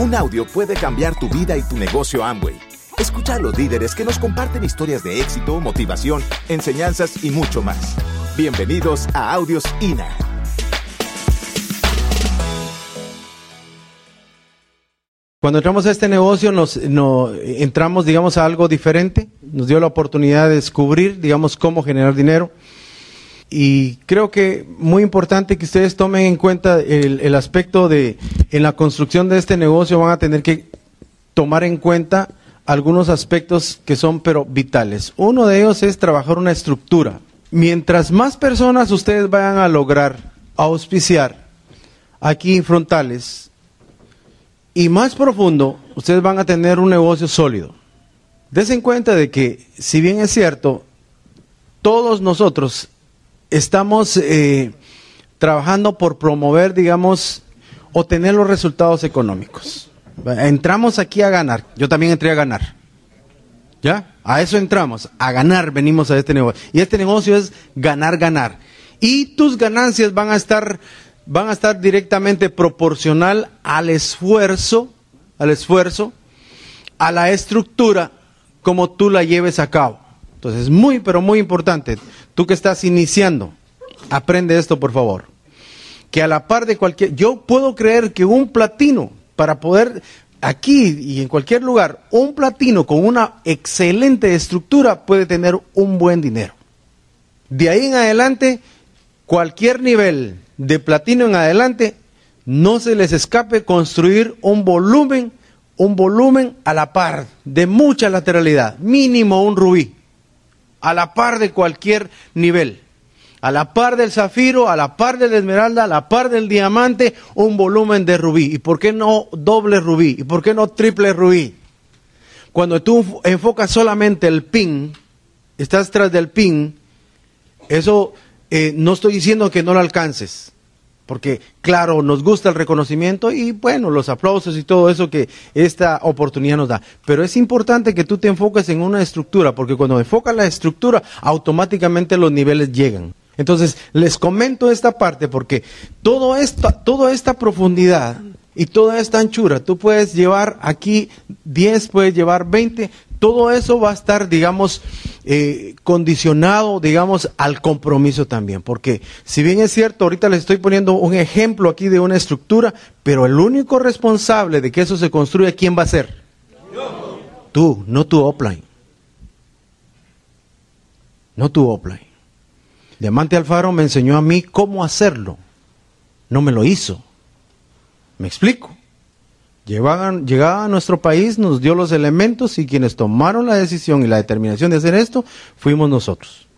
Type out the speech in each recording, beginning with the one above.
Un audio puede cambiar tu vida y tu negocio Amway. Escucha a los líderes que nos comparten historias de éxito, motivación, enseñanzas y mucho más. Bienvenidos a Audios INA. Cuando entramos a este negocio nos, entramos, digamos, a algo diferente. Nos dio la oportunidad de descubrir, digamos, cómo generar dinero. Y creo que muy importante que ustedes tomen en cuenta el, aspecto de, en la construcción de este negocio van a tener que tomar en cuenta algunos aspectos que son pero vitales. Uno de ellos es trabajar una estructura. Mientras más personas ustedes vayan a lograr auspiciar aquí frontales y más profundo, ustedes van a tener un negocio sólido. Desen cuenta de que, si bien es cierto, todos nosotros estamos eh, trabajando por promover, digamos, o tener los resultados económicos. Entramos aquí a ganar. Yo también entré a ganar. ¿Ya? A eso entramos. A ganar venimos a este negocio. Y este negocio es ganar, ganar. Y tus ganancias van a estar, van a estar directamente proporcional al esfuerzo, al esfuerzo, a la estructura como tú la lleves a cabo. Entonces, muy, pero muy importante. Tú que estás iniciando, aprende esto por favor. Que a la par de cualquier, yo puedo creer que un platino, para poder, aquí y en cualquier lugar, un platino con una excelente estructura puede tener un buen dinero. De ahí en adelante, cualquier nivel de platino en adelante, no se les escape construir un volumen, un volumen a la par, de mucha lateralidad, mínimo un rubí a la par de cualquier nivel. A la par del zafiro, a la par del esmeralda, a la par del diamante, un volumen de rubí. ¿Y por qué no doble rubí? ¿Y por qué no triple rubí? Cuando tú enfocas solamente el pin, estás tras del pin, eso eh, no estoy diciendo que no lo alcances porque claro, nos gusta el reconocimiento y bueno, los aplausos y todo eso que esta oportunidad nos da. Pero es importante que tú te enfoques en una estructura, porque cuando enfocas la estructura, automáticamente los niveles llegan. Entonces, les comento esta parte porque todo esto, toda esta profundidad y toda esta anchura, tú puedes llevar aquí 10, puedes llevar 20, todo eso va a estar, digamos, eh, condicionado, digamos, al compromiso también. Porque si bien es cierto, ahorita les estoy poniendo un ejemplo aquí de una estructura, pero el único responsable de que eso se construya, ¿quién va a ser? Tú, no tu offline. No tu offline. Diamante Alfaro me enseñó a mí cómo hacerlo. No me lo hizo. ¿Me explico? Llegaban, llegaba a nuestro país, nos dio los elementos y quienes tomaron la decisión y la determinación de hacer esto fuimos nosotros.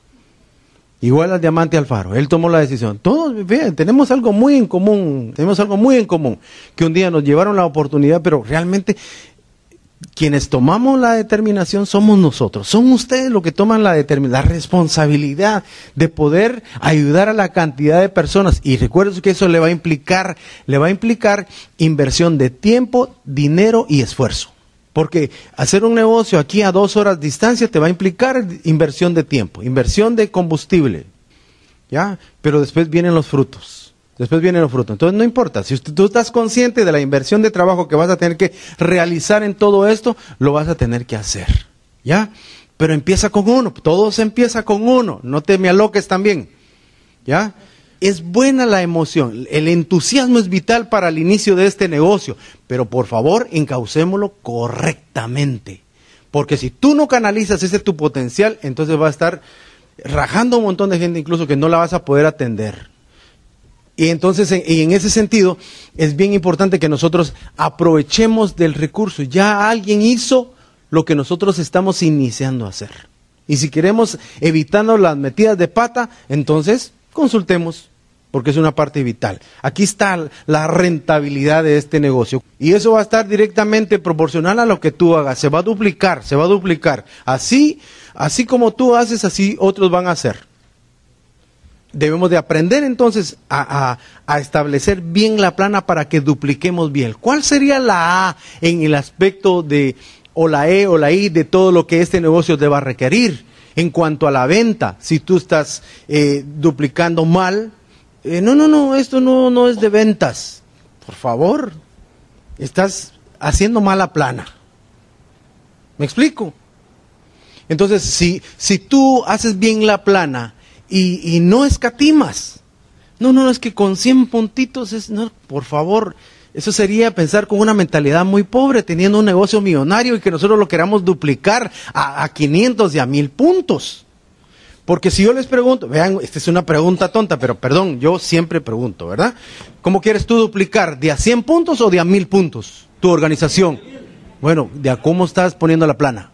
Igual al diamante Alfaro, él tomó la decisión. Todos, vean, tenemos algo muy en común, tenemos algo muy en común, que un día nos llevaron la oportunidad, pero realmente quienes tomamos la determinación somos nosotros. Son ustedes los que toman la, la responsabilidad de poder ayudar a la cantidad de personas. Y recuerden que eso le va a implicar, le va a implicar inversión de tiempo, dinero y esfuerzo. Porque hacer un negocio aquí a dos horas de distancia te va a implicar inversión de tiempo, inversión de combustible. ¿Ya? Pero después vienen los frutos. Después vienen los frutos. Entonces no importa, si tú estás consciente de la inversión de trabajo que vas a tener que realizar en todo esto, lo vas a tener que hacer. ¿Ya? Pero empieza con uno, todo se empieza con uno, no te me aloques también. ¿Ya? Es buena la emoción, el entusiasmo es vital para el inicio de este negocio, pero por favor encaucémoslo correctamente. Porque si tú no canalizas ese tu potencial, entonces va a estar rajando un montón de gente incluso que no la vas a poder atender. Y entonces, y en ese sentido, es bien importante que nosotros aprovechemos del recurso. Ya alguien hizo lo que nosotros estamos iniciando a hacer. Y si queremos evitando las metidas de pata, entonces consultemos, porque es una parte vital. Aquí está la rentabilidad de este negocio. Y eso va a estar directamente proporcional a lo que tú hagas. Se va a duplicar, se va a duplicar. Así, así como tú haces, así otros van a hacer debemos de aprender entonces a, establecer bien la plana para que dupliquemos bien. ¿Cuál sería la A en el aspecto de, o la E o la I de todo lo que este negocio deba requerir? En cuanto a la venta, si tú estás eh, duplicando mal, eh, no, no, no, esto no, no es de ventas. Por favor, estás haciendo mala plana. ¿Me explico? Entonces, si, si tú haces bien la plana y, y no escatimas, no, no, es que con 100 puntitos es, no, por favor, eso sería pensar con una mentalidad muy pobre, teniendo un negocio millonario y que nosotros lo queramos duplicar a, a 500 y a 1000 puntos. Porque si yo les pregunto, vean, esta es una pregunta tonta, pero perdón, yo siempre pregunto, ¿verdad? ¿Cómo quieres tú duplicar? ¿De a 100 puntos o de a 1000 puntos? Tu organización. Bueno, de a cómo estás poniendo la plana.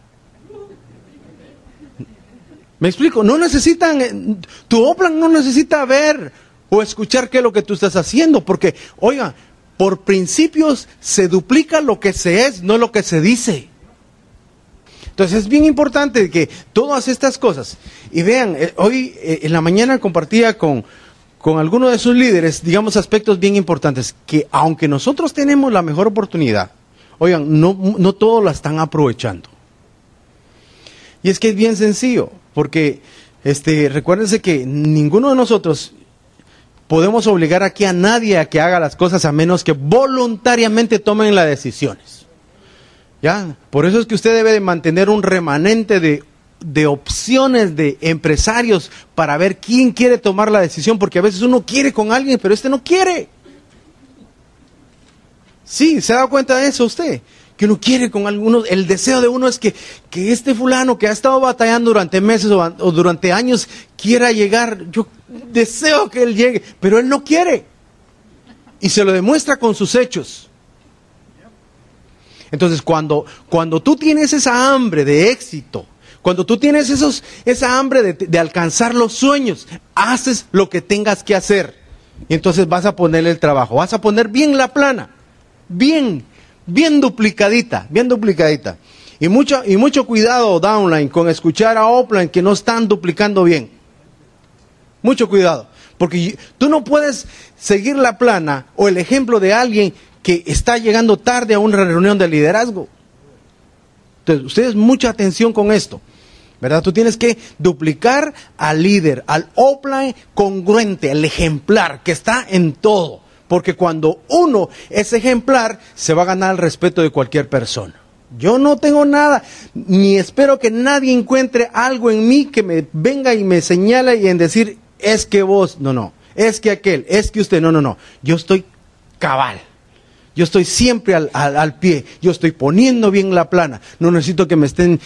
Me explico, no necesitan, eh, tu Oplan no necesita ver o escuchar qué es lo que tú estás haciendo, porque, oiga, por principios se duplica lo que se es, no lo que se dice. Entonces es bien importante que todas estas cosas, y vean, eh, hoy eh, en la mañana compartía con, con de sus líderes, digamos, aspectos bien importantes, que aunque nosotros tenemos la mejor oportunidad, oigan, no, no todos la están aprovechando. Y es que es bien sencillo, porque este, recuérdense que ninguno de nosotros podemos obligar aquí a nadie a que haga las cosas a menos que voluntariamente tomen las decisiones. ¿Ya? Por eso es que usted debe de mantener un remanente de, de opciones de empresarios para ver quién quiere tomar la decisión, porque a veces uno quiere con alguien, pero este no quiere. Sí, ¿se ha dado cuenta de eso usted? Que uno quiere con algunos, el deseo de uno es que, que este fulano que ha estado batallando durante meses o, durante años quiera llegar. Yo deseo que él llegue, pero él no quiere. Y se lo demuestra con sus hechos. Entonces, cuando, cuando tú tienes esa hambre de éxito, cuando tú tienes esos, esa hambre de, de alcanzar los sueños, haces lo que tengas que hacer. Y entonces vas a ponerle el trabajo, vas a poner bien la plana, bien, bien duplicadita, bien duplicadita. Y mucho, y mucho cuidado, downline, con escuchar a offline que no están duplicando bien. Mucho cuidado. Porque tú no puedes seguir la plana o el ejemplo de alguien que está llegando tarde a una reunión de liderazgo. Entonces, ustedes mucha atención con esto. ¿Verdad? Tú tienes que duplicar al líder, al offline congruente, al ejemplar, que está en todo. Porque cuando uno es ejemplar, se va a ganar el respeto de cualquier persona. Yo no tengo nada, ni espero que nadie encuentre algo en mí que me venga y me señale y en decir, es que vos, no, no, es que aquel, es que usted, no, no, no. Yo estoy cabal. Yo estoy siempre al, pie. Yo estoy poniendo bien la plana. No necesito que me estén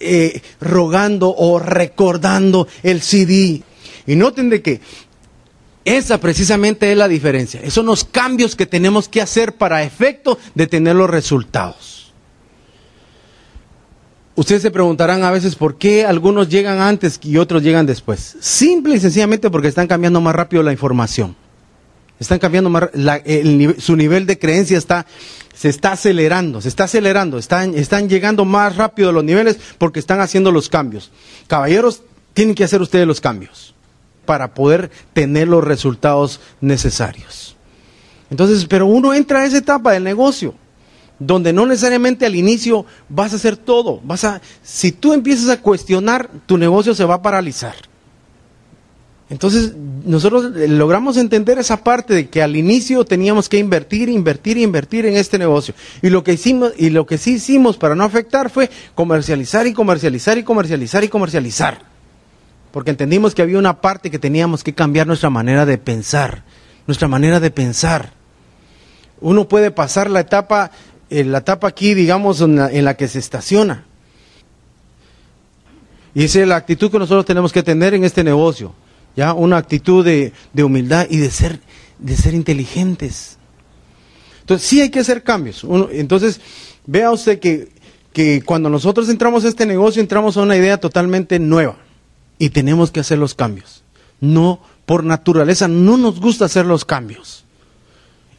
eh, rogando o recordando el CD. Y noten de que esa precisamente es la diferencia. Esos son los cambios que tenemos que hacer para efecto de tener los resultados. Ustedes se preguntarán a veces por qué algunos llegan antes y otros llegan después. Simple y sencillamente porque están cambiando más rápido la información. Están cambiando más, su nivel de creencia está, se está acelerando, se está acelerando, están, están llegando más rápido a los niveles porque están haciendo los cambios. Caballeros, tienen que hacer ustedes los cambios para poder tener los resultados necesarios. Entonces, pero uno entra a esa etapa del negocio, donde no necesariamente al inicio vas a hacer todo, vas a si tú empiezas a cuestionar, tu negocio se va a paralizar. Entonces, nosotros logramos entender esa parte de que al inicio teníamos que invertir, invertir, invertir en este negocio. Y lo que hicimos y lo que sí hicimos para no afectar fue comercializar y comercializar y comercializar y comercializar porque entendimos que había una parte que teníamos que cambiar nuestra manera de pensar, nuestra manera de pensar. Uno puede pasar la etapa, eh, la etapa aquí, digamos, en la, en la que se estaciona. Y esa es la actitud que nosotros tenemos que tener en este negocio, ya una actitud de, humildad y de ser, de ser inteligentes. Entonces sí hay que hacer cambios. Entonces vea usted que cuando nosotros entramos a este negocio entramos a una idea totalmente nueva y tenemos que hacer los cambios. No, por naturaleza, no nos gusta hacer los cambios.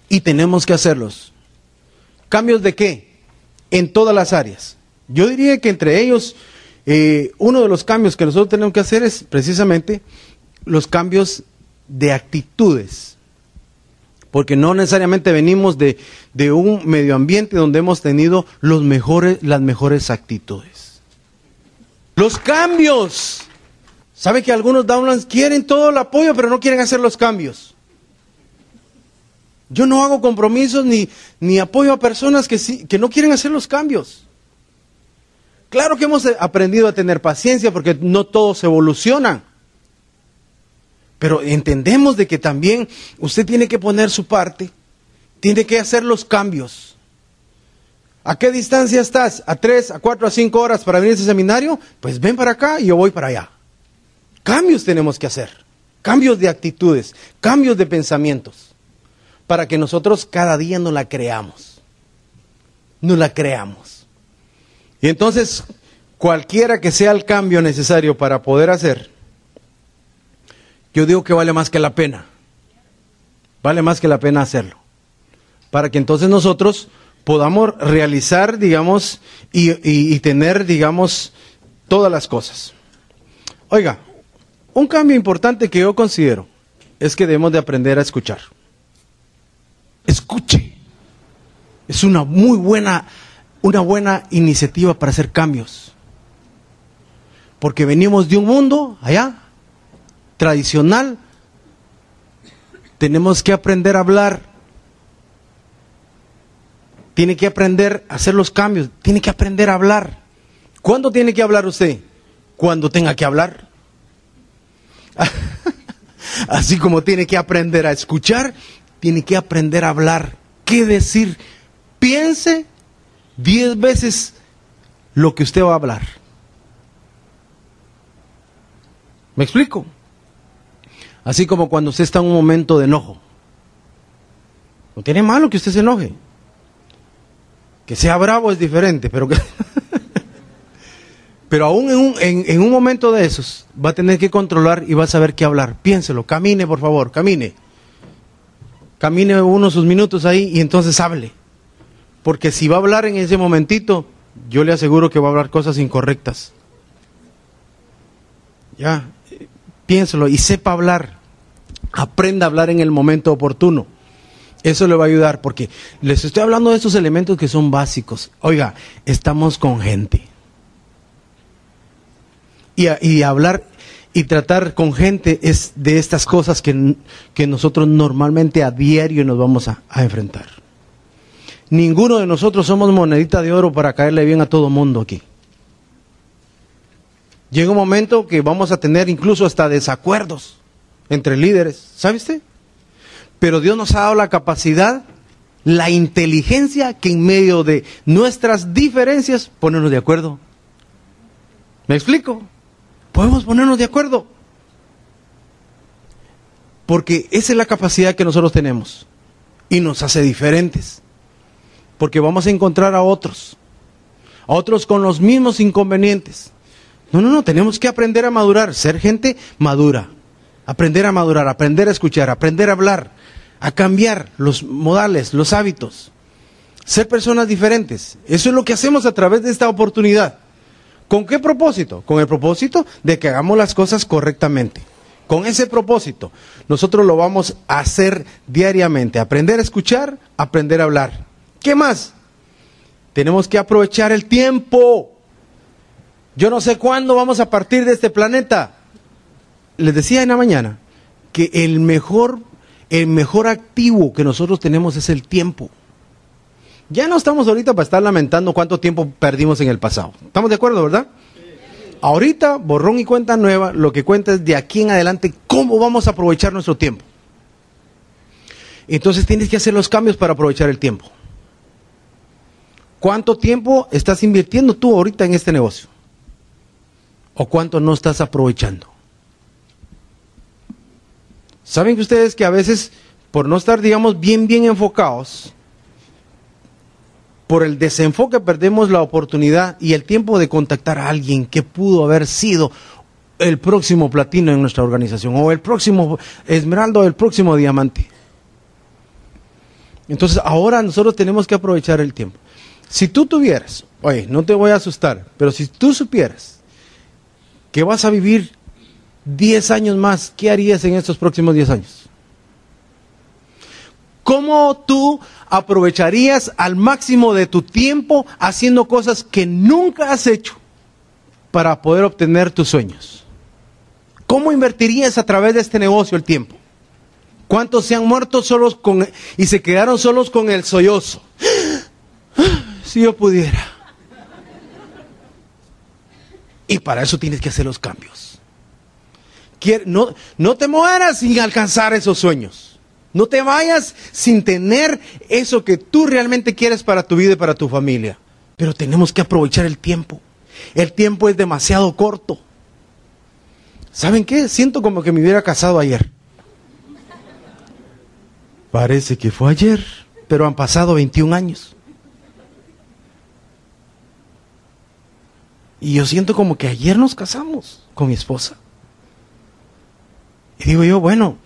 Y tenemos que hacerlos. ¿Cambios de qué? En todas las áreas. Yo diría que entre ellos, eh, uno de los cambios que nosotros tenemos que hacer es precisamente los cambios de actitudes. Porque no necesariamente venimos de, de un medio ambiente donde hemos tenido los mejores, las mejores actitudes. Los cambios ¿Sabe que algunos downlands quieren todo el apoyo, pero no quieren hacer los cambios? Yo no hago compromisos ni, ni apoyo a personas que, sí, que no quieren hacer los cambios. Claro que hemos aprendido a tener paciencia porque no todos evolucionan. Pero entendemos de que también usted tiene que poner su parte, tiene que hacer los cambios. ¿A qué distancia estás? ¿A tres, a cuatro, a cinco horas para venir a ese seminario? Pues ven para acá y yo voy para allá. Cambios tenemos que hacer, cambios de actitudes, cambios de pensamientos, para que nosotros cada día no la creamos. No la creamos. Y entonces, cualquiera que sea el cambio necesario para poder hacer, yo digo que vale más que la pena. Vale más que la pena hacerlo. Para que entonces nosotros podamos realizar, digamos, y, tener, digamos, todas las cosas. Oiga, un cambio importante que yo considero es que debemos de aprender a escuchar. Escuche. Es una muy buena, una buena iniciativa para hacer cambios. Porque venimos de un mundo allá tradicional, tenemos que aprender a hablar. Tiene que aprender a hacer los cambios. Tiene que aprender a hablar. ¿Cuándo tiene que hablar usted? Cuando tenga que hablar. Así como tiene que aprender a escuchar, tiene que aprender a hablar. ¿Qué decir? Piense diez veces lo que usted va a hablar. ¿Me explico? Así como cuando usted está en un momento de enojo. No tiene malo que usted se enoje. Que sea bravo es diferente, pero que... pero aún en un, en un momento de esos va a tener que controlar y va a saber qué hablar. Piénselo, camine por favor, camine. Camine unos sus minutos ahí y entonces hable. Porque si va a hablar en ese momentito, yo le aseguro que va a hablar cosas incorrectas. Ya, piénselo y sepa hablar. Aprenda a hablar en el momento oportuno. Eso le va a ayudar porque les estoy hablando de estos elementos que son básicos. Oiga, estamos con gente. Y, hablar y tratar con gente es de estas cosas que, nosotros normalmente a diario nos vamos a, a, enfrentar. Ninguno de nosotros somos monedita de oro para caerle bien a todo mundo aquí. Llega un momento que vamos a tener incluso hasta desacuerdos entre líderes, ¿sabe usted? Pero Dios nos ha dado la capacidad, la inteligencia que en medio de nuestras diferencias ponernos de acuerdo. ¿Me explico? Podemos ponernos de acuerdo. Porque esa es la capacidad que nosotros tenemos y nos hace diferentes. Porque vamos a encontrar a otros, a otros con los mismos inconvenientes. No, no, no, tenemos que aprender a madurar, ser gente madura aprender a madurar, aprender a escuchar, aprender a hablar, a cambiar los modales, los hábitos, ser personas diferentes. Eso es lo que hacemos a través de esta oportunidad. ¿Con qué propósito? Con el propósito de que hagamos las cosas correctamente. Con ese propósito, nosotros lo vamos a hacer diariamente. Aprender a escuchar, aprender a hablar. ¿Qué más? Tenemos que aprovechar el tiempo. Yo no sé cuándo vamos a partir de este planeta les decía en la mañana que el mejor, el mejor activo que nosotros tenemos es el tiempo. Ya no estamos ahorita para estar lamentando cuánto tiempo perdimos en el pasado. ¿Estamos de acuerdo, verdad? Ahorita, borrón y cuenta nueva, lo que cuenta es de aquí en adelante cómo vamos a aprovechar nuestro tiempo. Entonces tienes que hacer los cambios para aprovechar el tiempo. ¿Cuánto tiempo estás invirtiendo tú ahorita en este negocio? ¿O cuánto no estás aprovechando? ¿Saben que ustedes que a veces, por no estar, digamos, bien, bien enfocados, por el desenfoque perdemos la oportunidad y el tiempo de contactar a alguien que pudo haber sido el próximo platino en nuestra organización, o el próximo esmeralda, o el próximo diamante. Entonces ahora nosotros tenemos que aprovechar el tiempo. Si tú tuvieras, oye, no te voy a asustar, pero si tú supieras que vas a vivir 10 años más, ¿qué harías en estos próximos 10 años? ¿Cómo tú aprovecharías al máximo de tu tiempo haciendo cosas que nunca has hecho para poder obtener tus sueños? ¿Cómo invertirías a través de este negocio el tiempo? ¿Cuántos se han muerto solos y se quedaron solos con el sollozo? Si yo pudiera. Y para eso tienes que hacer los cambios. No, no te mueras sin alcanzar esos sueños. No te vayas sin tener eso que tú realmente quieres para tu vida y para tu familia. Pero tenemos que aprovechar el tiempo. El tiempo es demasiado corto. ¿Saben qué? Siento como que me hubiera casado ayer. Parece que fue ayer, pero han pasado 21 años. Y yo siento como que ayer nos casamos con mi esposa. Y digo yo, bueno,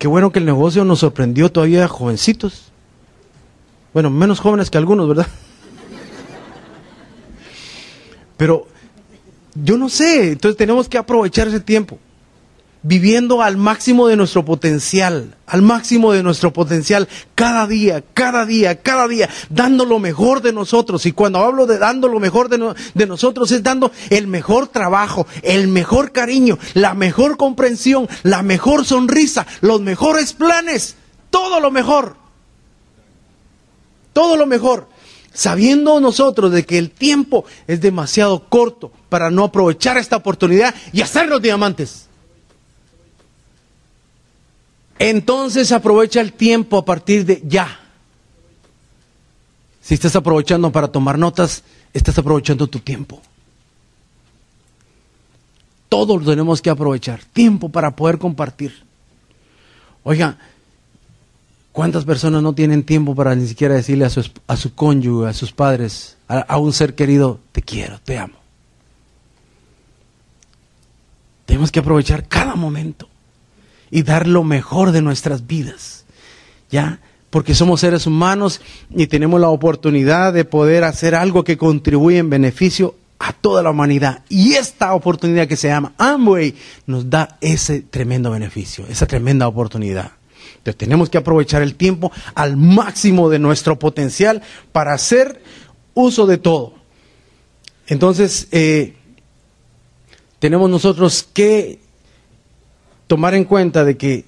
qué bueno que el negocio nos sorprendió todavía jovencitos. Bueno, menos jóvenes que algunos, ¿verdad? Pero yo no sé, entonces tenemos que aprovechar ese tiempo viviendo al máximo de nuestro potencial, al máximo de nuestro potencial, cada día, cada día, cada día, dando lo mejor de nosotros. Y cuando hablo de dando lo mejor de, de, nosotros, es dando el mejor trabajo, el mejor cariño, la mejor comprensión, la mejor sonrisa, los mejores planes, todo lo mejor. Todo lo mejor. Sabiendo nosotros de que el tiempo es demasiado corto para no aprovechar esta oportunidad y hacernos diamantes. Entonces aprovecha el tiempo a partir de ya. Si estás aprovechando para tomar notas, estás aprovechando tu tiempo. Todos tenemos que aprovechar tiempo para poder compartir. Oiga, ¿cuántas personas no tienen tiempo para ni siquiera decirle a su, a su cónyuge, a sus padres, a un ser querido, te quiero, te amo? Tenemos que aprovechar cada momento y dar lo mejor de nuestras vidas. ¿Ya? Porque somos seres humanos y tenemos la oportunidad de poder hacer algo que contribuye en beneficio a toda la humanidad. Y esta oportunidad que se llama Amway nos da ese tremendo beneficio, esa tremenda oportunidad. Entonces tenemos que aprovechar el tiempo al máximo de nuestro potencial para hacer uso de todo. Entonces, eh, tenemos nosotros que tomar en cuenta de que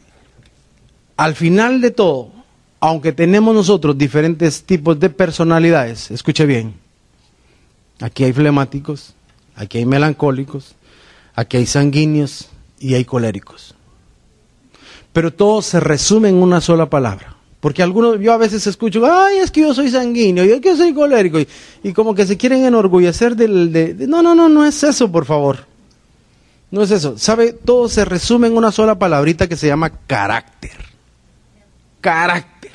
al final de todo, aunque tenemos nosotros diferentes tipos de personalidades, escuche bien, aquí hay flemáticos, aquí hay melancólicos, aquí hay sanguíneos y hay coléricos. Pero todo se resume en una sola palabra. Porque algunos, yo a veces escucho, ay, es que yo soy sanguíneo, yo que soy colérico, y, como que se quieren enorgullecer del... de, no, no, no, no es eso, por favor. No es eso. ¿Sabe? Todo se resume en una sola palabrita que se llama carácter. Carácter.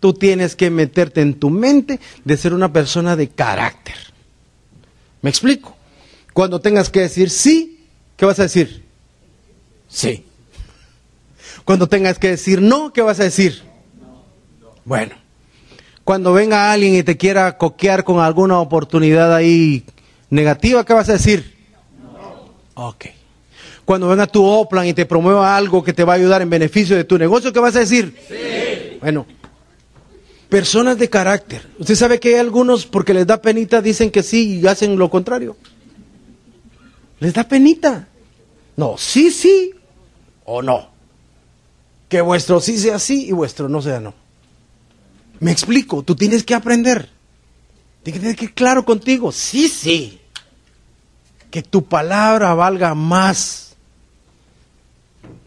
Tú tienes que meterte en tu mente de ser una persona de carácter. ¿Me explico? Cuando tengas que decir sí, ¿qué vas a decir? Sí. Cuando tengas que decir no, ¿qué vas a decir? Bueno, cuando venga alguien y te quiera coquear con alguna oportunidad ahí negativa, ¿qué vas a decir? Ok. Cuando venga tu Oplan y te promueva algo que te va a ayudar en beneficio de tu negocio, ¿qué vas a decir? Sí. Bueno, personas de carácter. Usted sabe que hay algunos, porque les da penita, dicen que sí y hacen lo contrario. Les da penita. No, sí, sí o no. Que vuestro sí sea sí y vuestro no sea no. Me explico, tú tienes que aprender. Tienes que ir claro contigo. Sí, sí que tu palabra valga más.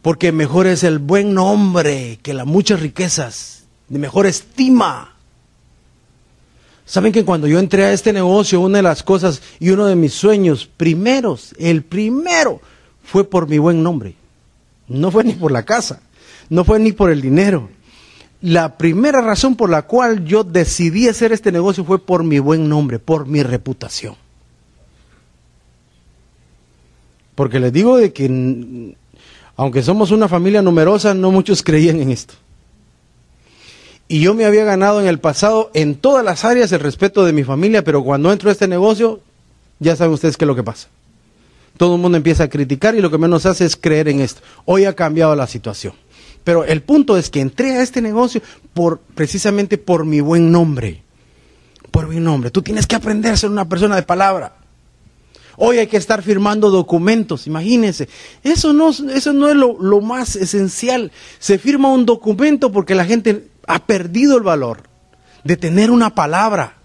Porque mejor es el buen nombre que las muchas riquezas, de mejor estima. Saben que cuando yo entré a este negocio, una de las cosas y uno de mis sueños primeros, el primero, fue por mi buen nombre. No fue ni por la casa, no fue ni por el dinero. La primera razón por la cual yo decidí hacer este negocio fue por mi buen nombre, por mi reputación. Porque les digo de que, aunque somos una familia numerosa, no muchos creían en esto. Y yo me había ganado en el pasado en todas las áreas el respeto de mi familia, pero cuando entro a este negocio, ya saben ustedes qué es lo que pasa. Todo el mundo empieza a criticar y lo que menos hace es creer en esto. Hoy ha cambiado la situación. Pero el punto es que entré a este negocio por, precisamente por mi buen nombre. Por mi nombre. Tú tienes que aprender a ser una persona de palabra. Hoy hay que estar firmando documentos, imagínense. Eso no, eso no es lo, más esencial. Se firma un documento porque la gente ha perdido el valor de tener una palabra.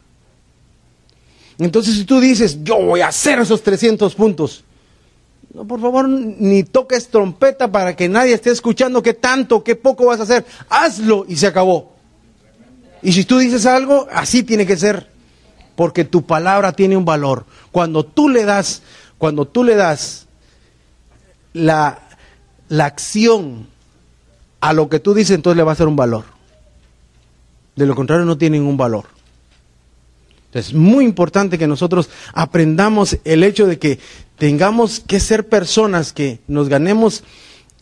Entonces si tú dices, yo voy a hacer esos 300 puntos, no, por favor, ni toques trompeta para que nadie esté escuchando qué tanto, qué poco vas a hacer. Hazlo y se acabó. Y si tú dices algo, así tiene que ser, porque tu palabra tiene un valor. Cuando tú le das, cuando tú le das la, la acción a lo que tú dices, entonces le va a ser un valor. De lo contrario, no tiene ningún valor. Es muy importante que nosotros aprendamos el hecho de que tengamos que ser personas que nos ganemos,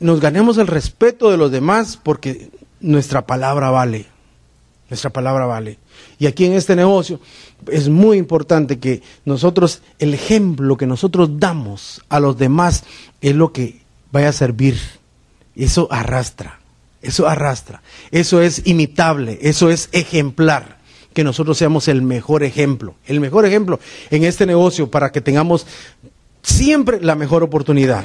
nos ganemos el respeto de los demás porque nuestra palabra vale. Nuestra palabra vale. Y aquí en este negocio es muy importante que nosotros, el ejemplo que nosotros damos a los demás es lo que vaya a servir. Eso arrastra, eso arrastra, eso es imitable, eso es ejemplar que nosotros seamos el mejor ejemplo, el mejor ejemplo en este negocio para que tengamos siempre la mejor oportunidad.